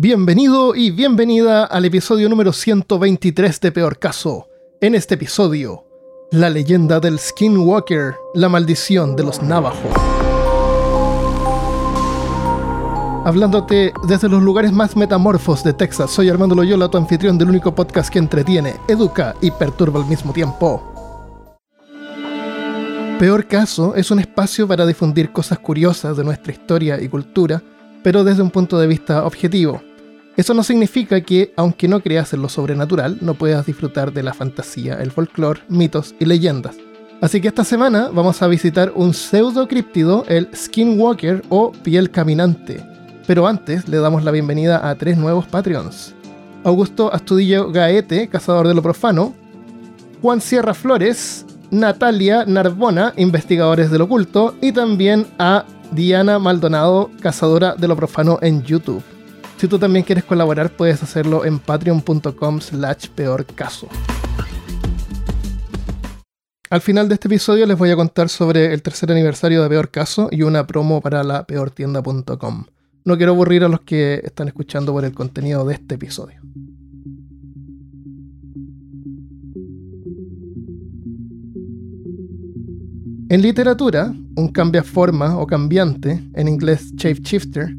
Bienvenido y bienvenida al episodio número 123 de Peor Caso. En este episodio, la leyenda del Skinwalker, la maldición de los Navajos. Hablándote desde los lugares más metamorfos de Texas, soy Armando Loyola, tu anfitrión del único podcast que entretiene, educa y perturba al mismo tiempo. Peor Caso es un espacio para difundir cosas curiosas de nuestra historia y cultura, pero desde un punto de vista objetivo eso no significa que, aunque no creas en lo sobrenatural, no puedas disfrutar de la fantasía, el folclore, mitos y leyendas. Así que esta semana vamos a visitar un pseudo críptido, el Skinwalker o piel caminante. Pero antes le damos la bienvenida a tres nuevos Patreons. Augusto Astudillo Gaete, cazador de lo profano, Juan Sierra Flores, Natalia Narbona, investigadores del oculto, y también a Diana Maldonado, cazadora de lo profano en YouTube. Si tú también quieres colaborar, puedes hacerlo en patreon.com slash peor caso. Al final de este episodio les voy a contar sobre el tercer aniversario de Peor Caso y una promo para la peortienda.com. No quiero aburrir a los que están escuchando por el contenido de este episodio. En literatura, un cambiaforma o cambiante, en inglés shape shifter,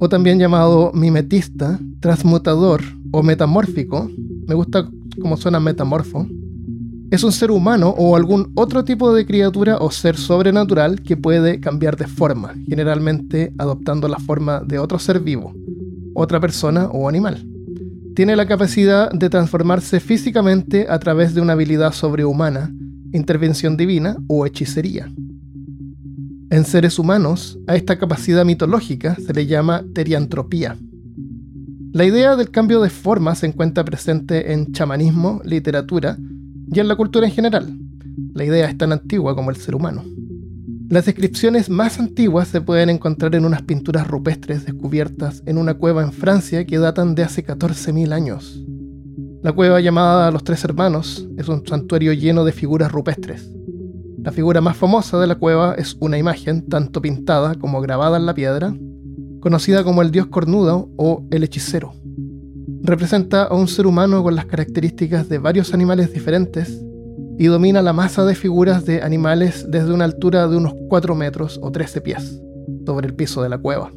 o también llamado mimetista, transmutador o metamórfico, me gusta cómo suena metamorfo, es un ser humano o algún otro tipo de criatura o ser sobrenatural que puede cambiar de forma, generalmente adoptando la forma de otro ser vivo, otra persona o animal. Tiene la capacidad de transformarse físicamente a través de una habilidad sobrehumana, intervención divina o hechicería. En seres humanos, a esta capacidad mitológica se le llama teriantropía. La idea del cambio de forma se encuentra presente en chamanismo, literatura y en la cultura en general. La idea es tan antigua como el ser humano. Las descripciones más antiguas se pueden encontrar en unas pinturas rupestres descubiertas en una cueva en Francia que datan de hace 14.000 años. La cueva llamada Los Tres Hermanos es un santuario lleno de figuras rupestres. La figura más famosa de la cueva es una imagen, tanto pintada como grabada en la piedra, conocida como el dios cornudo o el hechicero. Representa a un ser humano con las características de varios animales diferentes y domina la masa de figuras de animales desde una altura de unos 4 metros o 13 pies sobre el piso de la cueva.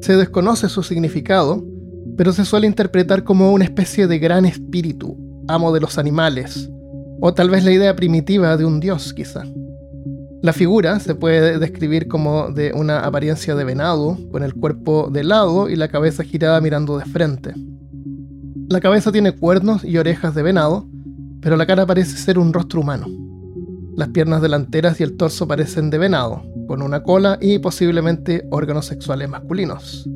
Se desconoce su significado, pero se suele interpretar como una especie de gran espíritu, amo de los animales, o tal vez la idea primitiva de un dios, quizá. La figura se puede describir como de una apariencia de venado, con el cuerpo de lado y la cabeza girada mirando de frente. La cabeza tiene cuernos y orejas de venado, pero la cara parece ser un rostro humano. Las piernas delanteras y el torso parecen de venado, con una cola y posiblemente órganos sexuales masculinos.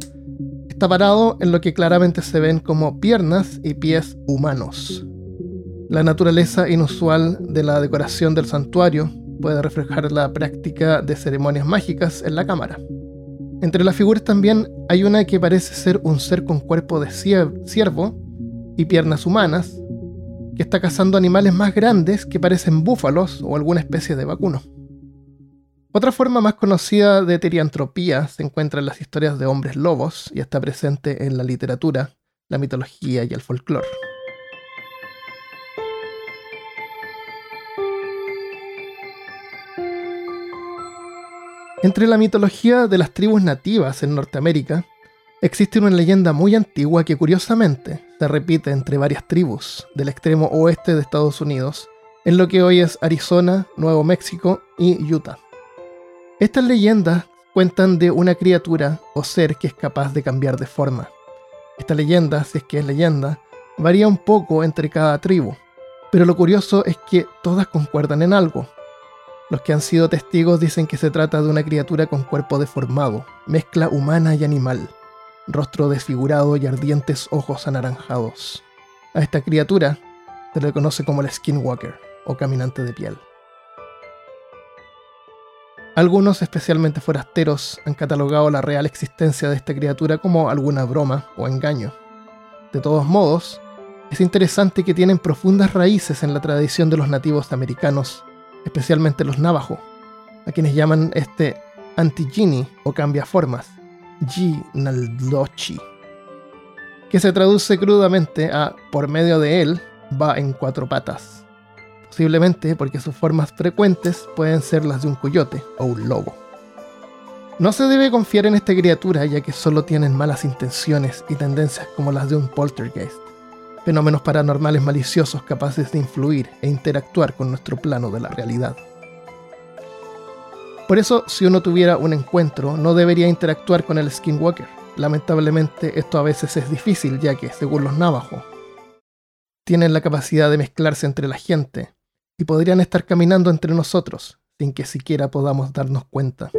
Está parado en lo que claramente se ven como piernas y pies humanos. La naturaleza inusual de la decoración del santuario puede reflejar la práctica de ceremonias mágicas en la cámara. Entre las figuras también hay una que parece ser un ser con cuerpo de ciervo y piernas humanas, que está cazando animales más grandes que parecen búfalos o alguna especie de vacuno. Otra forma más conocida de teriantropía se encuentra en las historias de hombres lobos y está presente en la literatura, la mitología y el folclore. Entre la mitología de las tribus nativas en Norteamérica, existe una leyenda muy antigua que curiosamente se repite entre varias tribus del extremo oeste de Estados Unidos, en lo que hoy es Arizona, Nuevo México y Utah. Estas leyendas cuentan de una criatura o ser que es capaz de cambiar de forma. Esta leyenda, si es que es leyenda, varía un poco entre cada tribu, pero lo curioso es que todas concuerdan en algo, los que han sido testigos dicen que se trata de una criatura con cuerpo deformado, mezcla humana y animal, rostro desfigurado y ardientes ojos anaranjados. A esta criatura se le conoce como el Skinwalker o caminante de piel. Algunos, especialmente forasteros, han catalogado la real existencia de esta criatura como alguna broma o engaño. De todos modos, es interesante que tienen profundas raíces en la tradición de los nativos americanos especialmente los navajo, a quienes llaman este anti-genie o cambia formas, G. Naldochi, que se traduce crudamente a por medio de él va en cuatro patas, posiblemente porque sus formas frecuentes pueden ser las de un coyote o un lobo. No se debe confiar en esta criatura ya que solo tienen malas intenciones y tendencias como las de un poltergeist, fenómenos paranormales maliciosos capaces de influir e interactuar con nuestro plano de la realidad. Por eso, si uno tuviera un encuentro, no debería interactuar con el Skinwalker. Lamentablemente, esto a veces es difícil, ya que, según los navajos, tienen la capacidad de mezclarse entre la gente y podrían estar caminando entre nosotros sin que siquiera podamos darnos cuenta.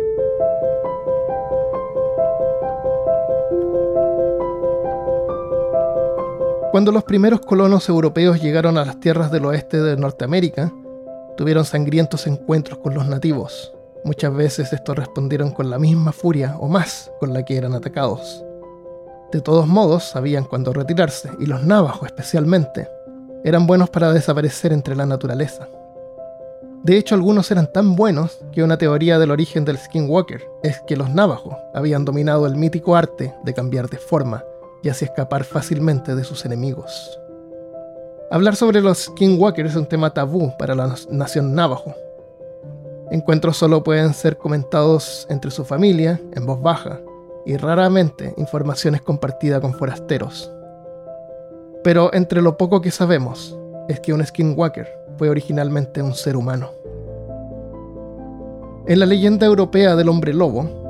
Cuando los primeros colonos europeos llegaron a las tierras del oeste de Norteamérica, tuvieron sangrientos encuentros con los nativos. Muchas veces estos respondieron con la misma furia o más con la que eran atacados. De todos modos, sabían cuándo retirarse, y los navajos especialmente, eran buenos para desaparecer entre la naturaleza. De hecho, algunos eran tan buenos que una teoría del origen del skinwalker es que los navajos habían dominado el mítico arte de cambiar de forma y así escapar fácilmente de sus enemigos. Hablar sobre los skinwalkers es un tema tabú para la nación navajo. Encuentros solo pueden ser comentados entre su familia, en voz baja, y raramente informaciones compartidas con forasteros. Pero entre lo poco que sabemos es que un skinwalker fue originalmente un ser humano. En la leyenda europea del hombre lobo,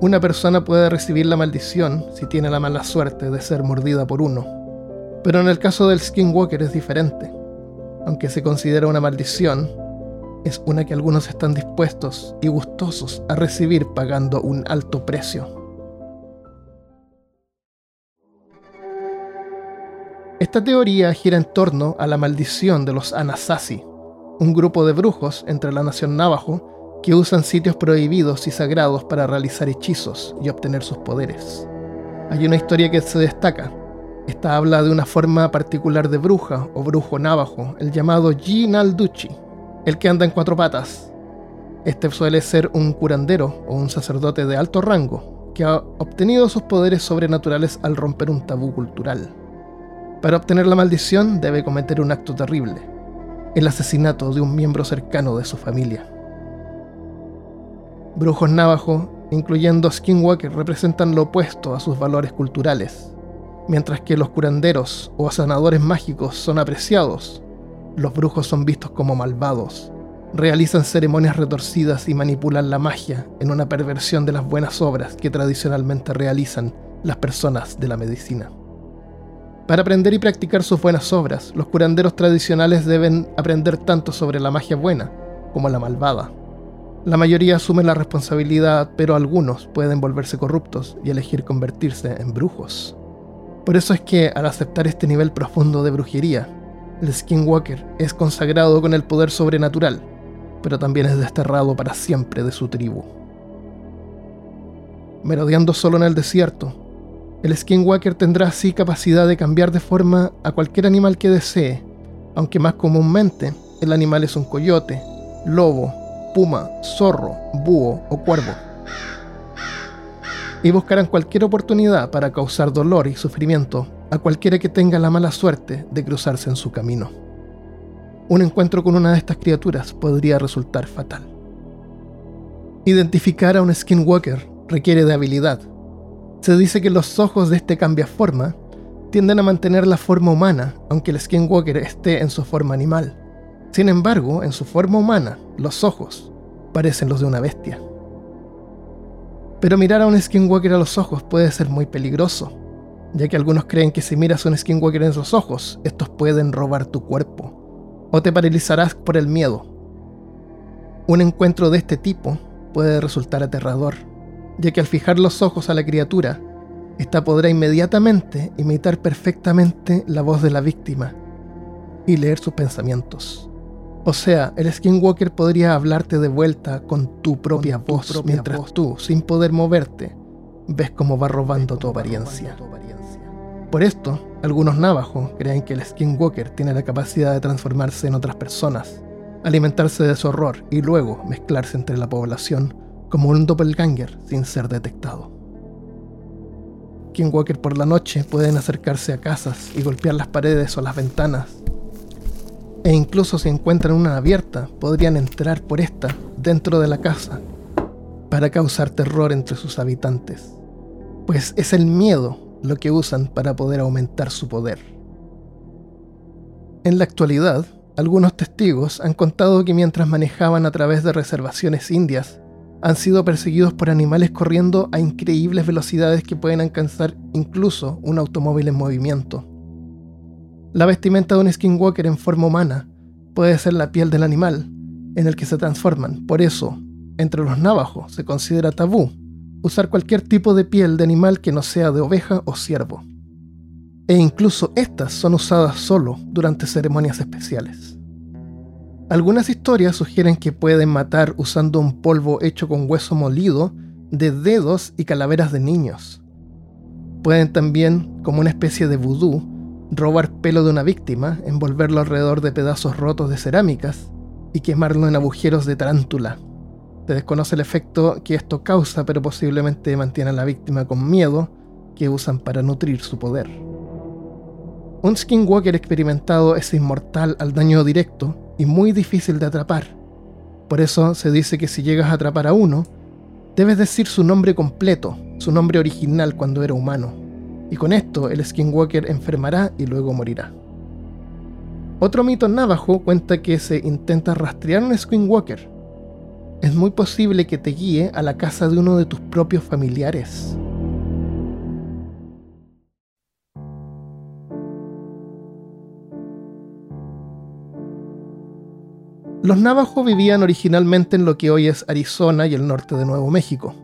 una persona puede recibir la maldición si tiene la mala suerte de ser mordida por uno. Pero en el caso del Skinwalker es diferente. Aunque se considera una maldición, es una que algunos están dispuestos y gustosos a recibir pagando un alto precio. Esta teoría gira en torno a la maldición de los Anasazi, un grupo de brujos entre la nación navajo que usan sitios prohibidos y sagrados para realizar hechizos y obtener sus poderes. Hay una historia que se destaca. Esta habla de una forma particular de bruja o brujo navajo, el llamado Ginalduchi, el que anda en cuatro patas. Este suele ser un curandero o un sacerdote de alto rango que ha obtenido sus poderes sobrenaturales al romper un tabú cultural. Para obtener la maldición debe cometer un acto terrible, el asesinato de un miembro cercano de su familia. Brujos navajo, incluyendo Skinwalker, representan lo opuesto a sus valores culturales. Mientras que los curanderos o sanadores mágicos son apreciados, los brujos son vistos como malvados. Realizan ceremonias retorcidas y manipulan la magia en una perversión de las buenas obras que tradicionalmente realizan las personas de la medicina. Para aprender y practicar sus buenas obras, los curanderos tradicionales deben aprender tanto sobre la magia buena como la malvada. La mayoría asume la responsabilidad, pero algunos pueden volverse corruptos y elegir convertirse en brujos. Por eso es que, al aceptar este nivel profundo de brujería, el Skinwalker es consagrado con el poder sobrenatural, pero también es desterrado para siempre de su tribu. Merodeando solo en el desierto, el Skinwalker tendrá así capacidad de cambiar de forma a cualquier animal que desee, aunque más comúnmente el animal es un coyote, lobo puma, zorro, búho o cuervo. Y buscarán cualquier oportunidad para causar dolor y sufrimiento a cualquiera que tenga la mala suerte de cruzarse en su camino. Un encuentro con una de estas criaturas podría resultar fatal. Identificar a un skinwalker requiere de habilidad. Se dice que los ojos de este cambiaforma tienden a mantener la forma humana, aunque el skinwalker esté en su forma animal. Sin embargo, en su forma humana, los ojos parecen los de una bestia. Pero mirar a un skinwalker a los ojos puede ser muy peligroso, ya que algunos creen que si miras a un skinwalker en los ojos, estos pueden robar tu cuerpo, o te paralizarás por el miedo. Un encuentro de este tipo puede resultar aterrador, ya que al fijar los ojos a la criatura, ésta podrá inmediatamente imitar perfectamente la voz de la víctima y leer sus pensamientos. O sea, el Skinwalker podría hablarte de vuelta con tu propia voz mientras tú, sin poder moverte, ves cómo va robando tu apariencia. Por esto, algunos navajos creen que el Skinwalker tiene la capacidad de transformarse en otras personas, alimentarse de su horror y luego mezclarse entre la población como un doppelganger sin ser detectado. skinwalker por la noche pueden acercarse a casas y golpear las paredes o las ventanas. E incluso si encuentran una abierta, podrían entrar por esta dentro de la casa para causar terror entre sus habitantes. Pues es el miedo lo que usan para poder aumentar su poder. En la actualidad, algunos testigos han contado que mientras manejaban a través de reservaciones indias, han sido perseguidos por animales corriendo a increíbles velocidades que pueden alcanzar incluso un automóvil en movimiento. La vestimenta de un skinwalker en forma humana puede ser la piel del animal en el que se transforman. Por eso, entre los navajos se considera tabú usar cualquier tipo de piel de animal que no sea de oveja o ciervo. E incluso estas son usadas solo durante ceremonias especiales. Algunas historias sugieren que pueden matar usando un polvo hecho con hueso molido de dedos y calaveras de niños. Pueden también, como una especie de vudú, robar pelo de una víctima, envolverlo alrededor de pedazos rotos de cerámicas y quemarlo en agujeros de tarántula. Se desconoce el efecto que esto causa, pero posiblemente mantiene a la víctima con miedo que usan para nutrir su poder. Un skinwalker experimentado es inmortal al daño directo y muy difícil de atrapar. Por eso se dice que si llegas a atrapar a uno, debes decir su nombre completo, su nombre original cuando era humano. Y con esto el skinwalker enfermará y luego morirá. Otro mito navajo cuenta que se intenta rastrear un skinwalker. Es muy posible que te guíe a la casa de uno de tus propios familiares. Los navajos vivían originalmente en lo que hoy es Arizona y el norte de Nuevo México.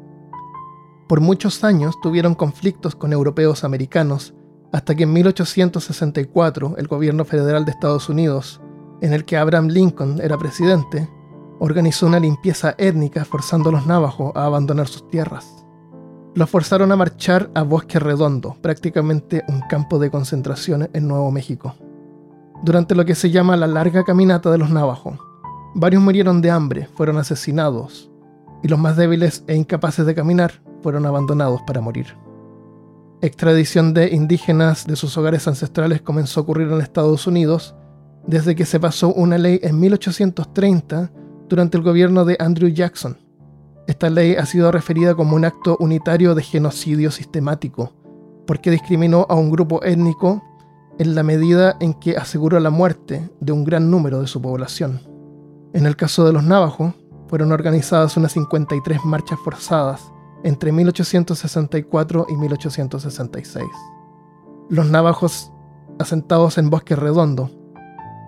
Por muchos años tuvieron conflictos con europeos americanos hasta que en 1864 el gobierno federal de Estados Unidos, en el que Abraham Lincoln era presidente, organizó una limpieza étnica forzando a los navajos a abandonar sus tierras. Los forzaron a marchar a Bosque Redondo, prácticamente un campo de concentración en Nuevo México. Durante lo que se llama la larga caminata de los navajos, Varios murieron de hambre, fueron asesinados, y los más débiles e incapaces de caminar fueron abandonados para morir. Extradición de indígenas de sus hogares ancestrales comenzó a ocurrir en Estados Unidos desde que se pasó una ley en 1830 durante el gobierno de Andrew Jackson. Esta ley ha sido referida como un acto unitario de genocidio sistemático, porque discriminó a un grupo étnico en la medida en que aseguró la muerte de un gran número de su población. En el caso de los navajos, fueron organizadas unas 53 marchas forzadas entre 1864 y 1866. Los navajos, asentados en bosque redondo,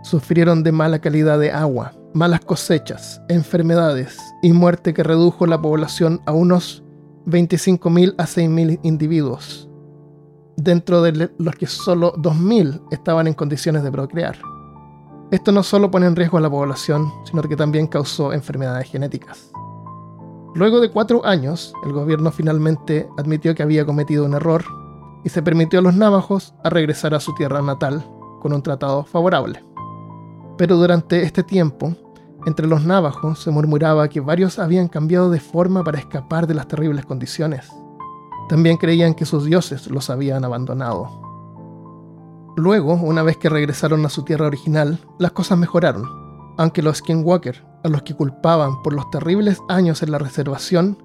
sufrieron de mala calidad de agua, malas cosechas, enfermedades y muerte que redujo la población a unos 25.000 a 6.000 individuos, dentro de los que solo 2.000 estaban en condiciones de procrear. Esto no solo pone en riesgo a la población, sino que también causó enfermedades genéticas. Luego de cuatro años, el gobierno finalmente admitió que había cometido un error y se permitió a los navajos a regresar a su tierra natal con un tratado favorable. Pero durante este tiempo, entre los navajos se murmuraba que varios habían cambiado de forma para escapar de las terribles condiciones. También creían que sus dioses los habían abandonado. Luego, una vez que regresaron a su tierra original, las cosas mejoraron, aunque los Skinwalker, a los que culpaban por los terribles años en la reservación,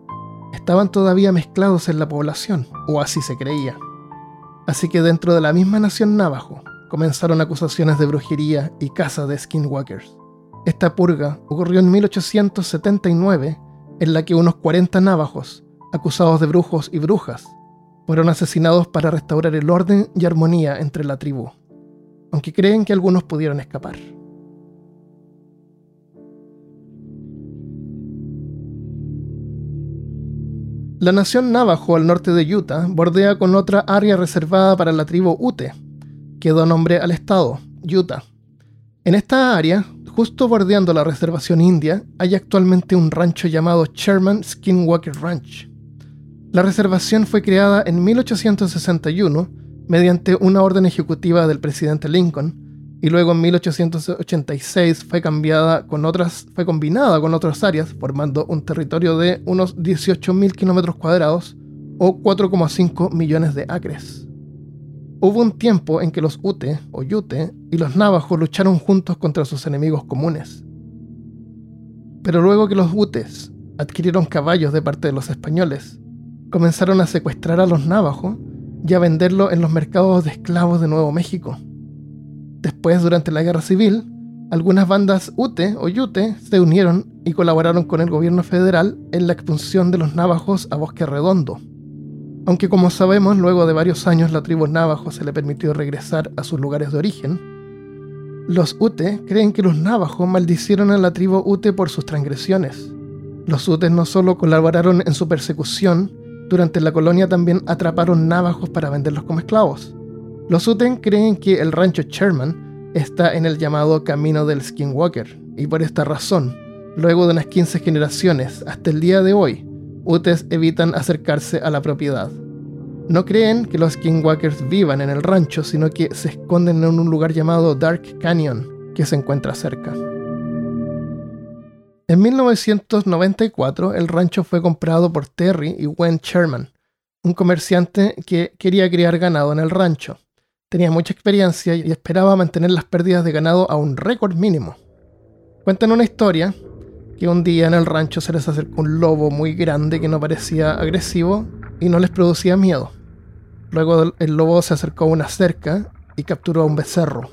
estaban todavía mezclados en la población, o así se creía. Así que dentro de la misma nación navajo, comenzaron acusaciones de brujería y caza de skinwalkers. Esta purga ocurrió en 1879, en la que unos 40 navajos, acusados de brujos y brujas, fueron asesinados para restaurar el orden y armonía entre la tribu, aunque creen que algunos pudieron escapar. La nación Navajo al norte de Utah bordea con otra área reservada para la tribu Ute, que da nombre al estado, Utah. En esta área, justo bordeando la reservación india, hay actualmente un rancho llamado Sherman Skinwalker Ranch. La reservación fue creada en 1861 mediante una orden ejecutiva del presidente Lincoln y luego en 1886 fue cambiada con otras, fue combinada con otras áreas formando un territorio de unos 18.000 kilómetros cuadrados o 4,5 millones de acres. Hubo un tiempo en que los Ute o Yute y los Navajos lucharon juntos contra sus enemigos comunes. Pero luego que los Utes adquirieron caballos de parte de los españoles, comenzaron a secuestrar a los Navajos y a venderlo en los mercados de esclavos de Nuevo México. Después, durante la Guerra Civil, algunas bandas Ute o Yute se unieron y colaboraron con el gobierno federal en la expulsión de los navajos a Bosque Redondo. Aunque como sabemos, luego de varios años la tribu navajo se le permitió regresar a sus lugares de origen, los Ute creen que los navajos maldicieron a la tribu Ute por sus transgresiones. Los Utes no solo colaboraron en su persecución, durante la colonia también atraparon navajos para venderlos como esclavos. Los Ute creen que el rancho Sherman está en el llamado Camino del Skinwalker, y por esta razón, luego de unas 15 generaciones hasta el día de hoy, Utes evitan acercarse a la propiedad. No creen que los Skinwalkers vivan en el rancho, sino que se esconden en un lugar llamado Dark Canyon, que se encuentra cerca. En 1994, el rancho fue comprado por Terry y Gwen Sherman, un comerciante que quería criar ganado en el rancho. Tenía mucha experiencia y esperaba mantener las pérdidas de ganado a un récord mínimo. Cuentan una historia que un día en el rancho se les acercó un lobo muy grande que no parecía agresivo y no les producía miedo. Luego el lobo se acercó a una cerca y capturó a un becerro.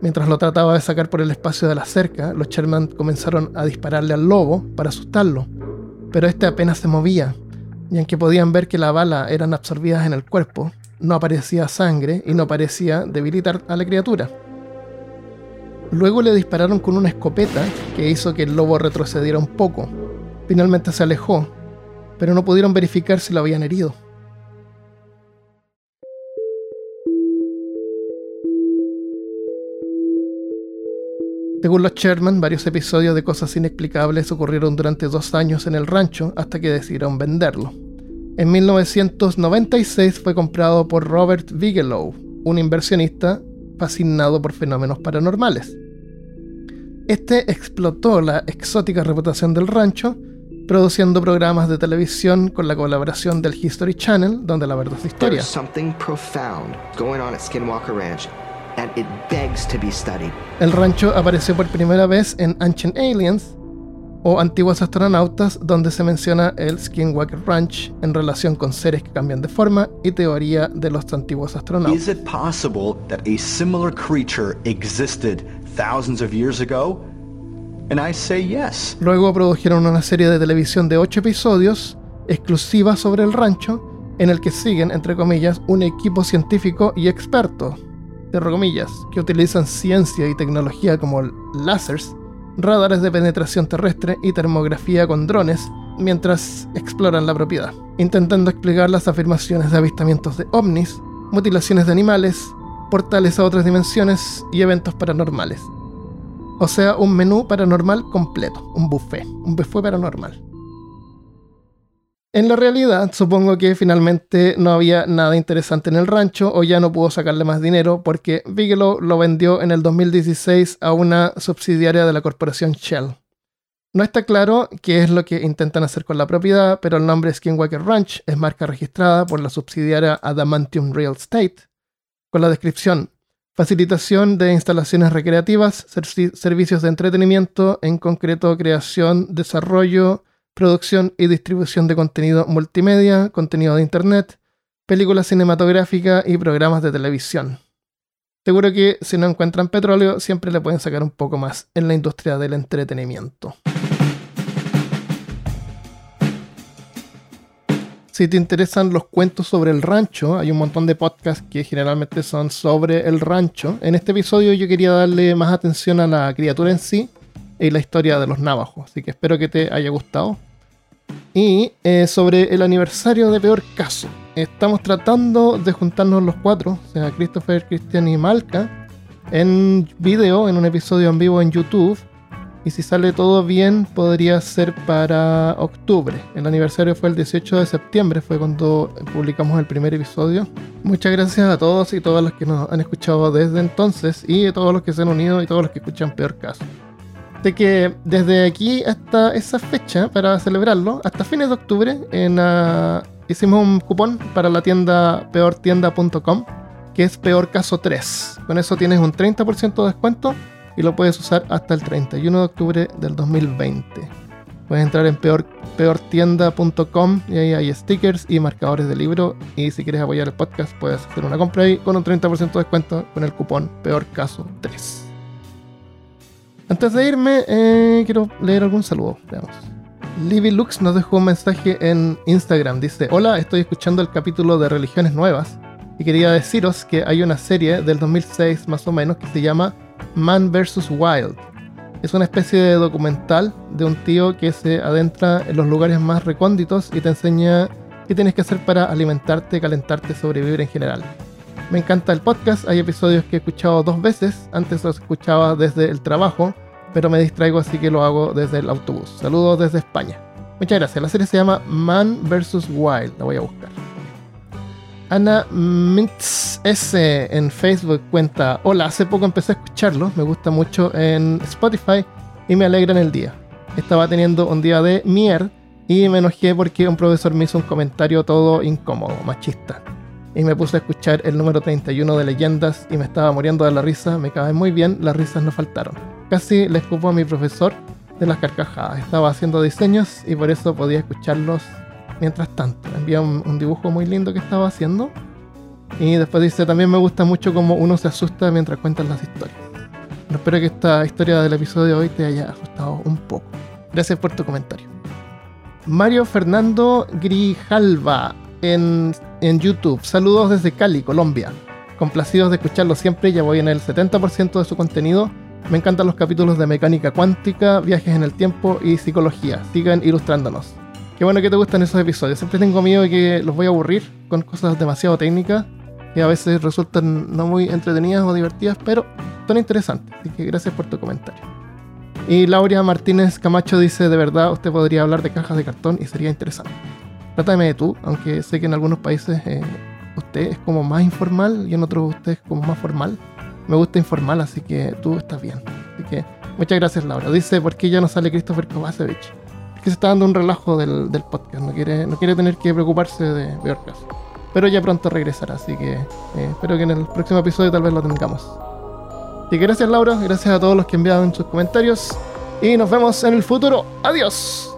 Mientras lo trataba de sacar por el espacio de la cerca, los Sherman comenzaron a dispararle al lobo para asustarlo, pero este apenas se movía, y aunque podían ver que las balas eran absorbidas en el cuerpo, no aparecía sangre y no parecía debilitar a la criatura. Luego le dispararon con una escopeta que hizo que el lobo retrocediera un poco. Finalmente se alejó, pero no pudieron verificar si lo habían herido. Según los Sherman, varios episodios de cosas inexplicables ocurrieron durante dos años en el rancho hasta que decidieron venderlo. En 1996 fue comprado por Robert Bigelow, un inversionista fascinado por fenómenos paranormales. Este explotó la exótica reputación del rancho, produciendo programas de televisión con la colaboración del History Channel, donde la verdad es historia. El rancho apareció por primera vez en Ancient Aliens o Antiguos Astronautas, donde se menciona el Skinwalker Ranch en relación con seres que cambian de forma y teoría de los antiguos astronautas. Is it possible that a similar creature existed thousands of years ago? And I say yes. Luego produjeron una serie de televisión de 8 episodios exclusiva sobre el rancho, en el que siguen, entre comillas, un equipo científico y experto, entre comillas, que utilizan ciencia y tecnología como láseres, radares de penetración terrestre y termografía con drones mientras exploran la propiedad, intentando explicar las afirmaciones de avistamientos de ovnis, mutilaciones de animales, portales a otras dimensiones y eventos paranormales. O sea, un menú paranormal completo, un buffet, un buffet paranormal. En la realidad, supongo que finalmente no había nada interesante en el rancho o ya no pudo sacarle más dinero porque Bigelow lo vendió en el 2016 a una subsidiaria de la corporación Shell. No está claro qué es lo que intentan hacer con la propiedad, pero el nombre Skinwalker Ranch es marca registrada por la subsidiaria Adamantium Real Estate, con la descripción facilitación de instalaciones recreativas, servicios de entretenimiento, en concreto creación, desarrollo, producción y distribución de contenido multimedia, contenido de internet, películas cinematográficas y programas de televisión. Seguro que si no encuentran petróleo, siempre le pueden sacar un poco más en la industria del entretenimiento. Si te interesan los cuentos sobre el rancho, hay un montón de podcasts que generalmente son sobre el rancho. En este episodio yo quería darle más atención a la criatura en sí y la historia de los navajos. Así que espero que te haya gustado. Y eh, sobre el aniversario de Peor Caso. Estamos tratando de juntarnos los cuatro, o sea, Christopher, Christian y Malca, en video, en un episodio en vivo en YouTube y si sale todo bien podría ser para octubre. El aniversario fue el 18 de septiembre, fue cuando publicamos el primer episodio. Muchas gracias a todos y todas los que nos han escuchado desde entonces y a todos los que se han unido y todos los que escuchan Peor Caso. De que desde aquí hasta esa fecha, para celebrarlo, hasta fines de octubre, en hicimos un cupón para la tienda peortienda.com que es peor caso 3. Con eso tienes un 30% de descuento y lo puedes usar hasta el 31 de octubre del 2020. Puedes entrar en peor, peortienda.com y ahí hay stickers y marcadores de libro. Y si quieres apoyar el podcast, puedes hacer una compra ahí con un 30% de descuento con el cupón Peor Caso 3. Antes de irme, eh, quiero leer algún saludo. Veamos. Livy Lux nos dejó un mensaje en Instagram. Dice: Hola, estoy escuchando el capítulo de Religiones Nuevas y quería deciros que hay una serie del 2006 más o menos que se llama Man vs. Wild es una especie de documental de un tío que se adentra en los lugares más recónditos y te enseña qué tienes que hacer para alimentarte, calentarte, sobrevivir en general. Me encanta el podcast, hay episodios que he escuchado dos veces, antes los escuchaba desde el trabajo, pero me distraigo así que lo hago desde el autobús. Saludos desde España. Muchas gracias. La serie se llama Man vs. Wild, la voy a buscar. Ana Mintz S en Facebook cuenta: Hola, hace poco empecé a escucharlo, me gusta mucho en Spotify y me alegra en el día. Estaba teniendo un día de mier y me enojé porque un profesor me hizo un comentario todo incómodo, machista. Y me puse a escuchar el número 31 de leyendas y me estaba muriendo de la risa, me cae muy bien, las risas no faltaron. Casi le escupo a mi profesor de las carcajadas. Estaba haciendo diseños y por eso podía escucharlos mientras tanto. Envía un, dibujo muy lindo que estaba haciendo. Y después dice, también me gusta mucho cómo uno se asusta mientras cuentan las historias. espero que esta historia del episodio de hoy te haya asustado un poco. Gracias por tu comentario. Mario Fernando Grijalva en, en YouTube. Saludos desde Cali, Colombia. Complacidos de escucharlo siempre, ya voy en el 70% de su contenido. Me encantan los capítulos de mecánica cuántica, viajes en el tiempo y psicología. Sigan ilustrándonos. Qué bueno que te gustan esos episodios. Siempre tengo miedo de que los voy a aburrir con cosas demasiado técnicas que a veces resultan no muy entretenidas o divertidas, pero son interesantes. Así que gracias por tu comentario. Y Laura Martínez Camacho dice, de verdad, usted podría hablar de cajas de cartón y sería interesante. Trátame de tú, aunque sé que en algunos países eh, usted es como más informal y en otros usted es como más formal. Me gusta informal, así que tú estás bien. Así que muchas gracias Laura. Dice, ¿por qué ya no sale Christopher Kovacevic? que se está dando un relajo del, podcast, no quiere, no quiere tener que preocuparse de peor caso. Pero ya pronto regresará, así que eh, espero que en el próximo episodio tal vez lo tengamos. Así que gracias Laura, gracias a todos los que enviaron sus comentarios y nos vemos en el futuro. Adiós.